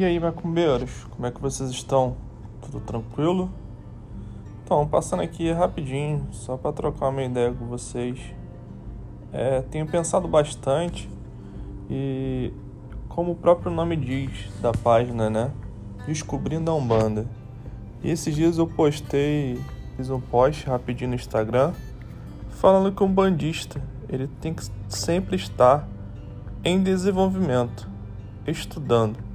E aí, macumbeiros, como é que vocês estão? Tudo tranquilo? Então, passando aqui rapidinho, só para trocar uma ideia com vocês. É, tenho pensado bastante e, como o próprio nome diz da página, né? Descobrindo a Umbanda. E esses dias eu postei, fiz um post rapidinho no Instagram, falando que um bandista ele tem que sempre estar em desenvolvimento, estudando.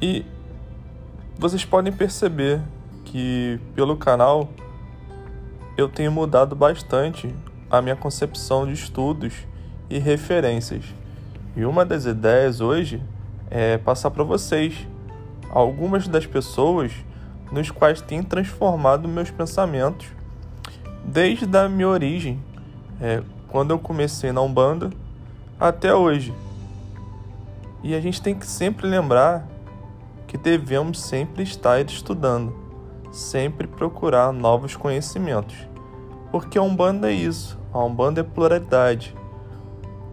E vocês podem perceber que pelo canal eu tenho mudado bastante a minha concepção de estudos e referências. E uma das ideias hoje é passar para vocês algumas das pessoas nos quais tem transformado meus pensamentos desde a minha origem, é, quando eu comecei na Umbanda até hoje. E a gente tem que sempre lembrar que devemos sempre estar estudando, sempre procurar novos conhecimentos. Porque a Umbanda é isso, a Umbanda é pluralidade.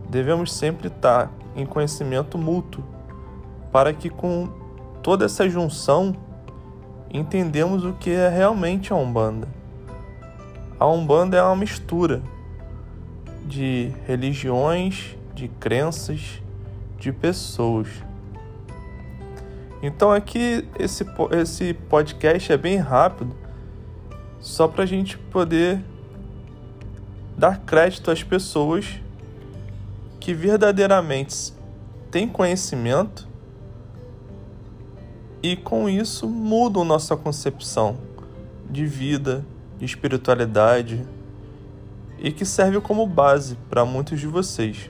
Devemos sempre estar em conhecimento mútuo, para que com toda essa junção entendemos o que é realmente a Umbanda. A Umbanda é uma mistura de religiões, de crenças, de pessoas. Então aqui esse, esse podcast é bem rápido, só para a gente poder dar crédito às pessoas que verdadeiramente têm conhecimento e com isso mudam nossa concepção de vida, de espiritualidade e que serve como base para muitos de vocês.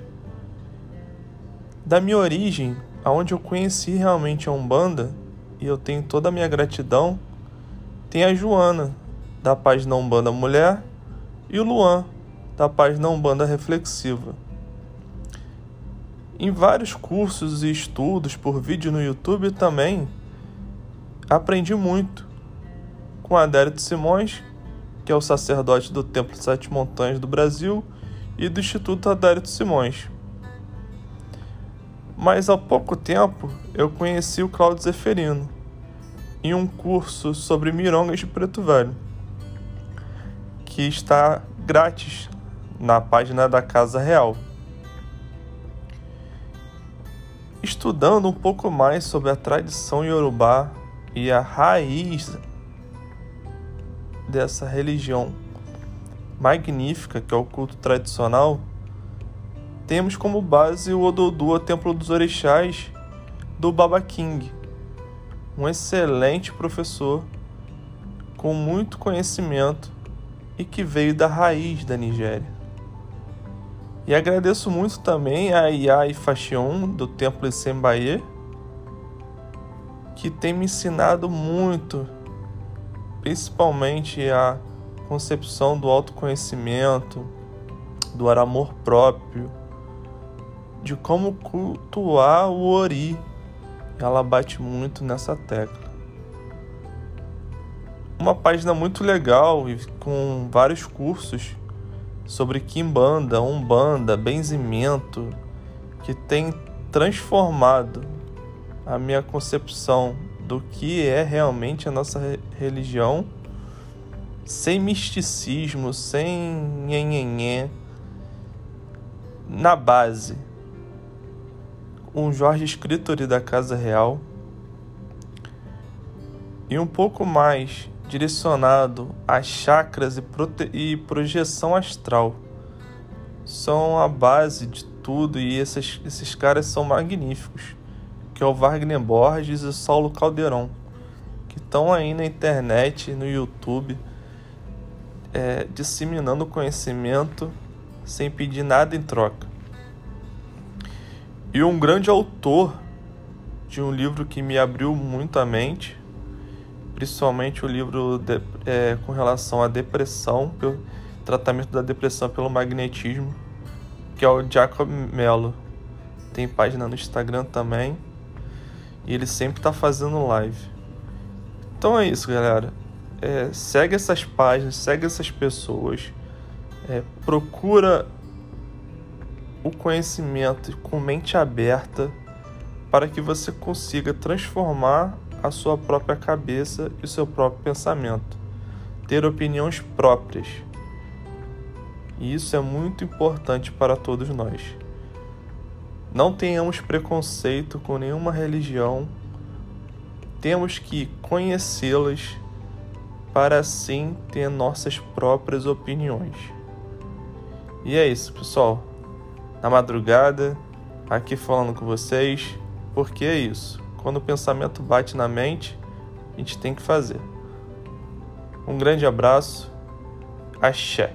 Da minha origem, aonde eu conheci realmente a Umbanda, e eu tenho toda a minha gratidão, tem a Joana, da página Umbanda Mulher, e o Luan, da página Umbanda Reflexiva. Em vários cursos e estudos por vídeo no YouTube também aprendi muito com Adérito Simões, que é o sacerdote do Templo Sete Montanhas do Brasil, e do Instituto Adérito Simões. Mas há pouco tempo eu conheci o Claudio Zeferino em um curso sobre mirongas de Preto Velho, que está grátis na página da Casa Real. Estudando um pouco mais sobre a tradição iorubá e a raiz dessa religião magnífica que é o culto tradicional, temos como base o Ododua Templo dos Orixás do Baba King, um excelente professor com muito conhecimento e que veio da raiz da Nigéria. E agradeço muito também a Iai Fashion do Templo Sembaye, que tem me ensinado muito, principalmente a concepção do autoconhecimento, do amor próprio, de como cultuar o Ori. Ela bate muito nessa tecla. Uma página muito legal e com vários cursos sobre Kimbanda, Umbanda, benzimento, que tem transformado a minha concepção do que é realmente a nossa religião, sem misticismo, sem nhenhenhé, na base um Jorge Escritori da Casa Real e um pouco mais direcionado a chakras e, e projeção astral. São a base de tudo e esses, esses caras são magníficos, que é o Wagner Borges e o Saulo Calderon, que estão aí na internet, no YouTube, é, disseminando conhecimento sem pedir nada em troca. E um grande autor de um livro que me abriu muito a mente, principalmente o livro de, é, com relação à depressão, pelo tratamento da depressão pelo magnetismo, que é o Jacob Mello. Tem página no Instagram também. E ele sempre está fazendo live. Então é isso, galera. É, segue essas páginas, segue essas pessoas. É, procura o conhecimento com mente aberta para que você consiga transformar a sua própria cabeça e o seu próprio pensamento, ter opiniões próprias. E isso é muito importante para todos nós. Não tenhamos preconceito com nenhuma religião, temos que conhecê-las para assim ter nossas próprias opiniões. E é isso, pessoal. Na madrugada, aqui falando com vocês, porque é isso. Quando o pensamento bate na mente, a gente tem que fazer. Um grande abraço. Axé.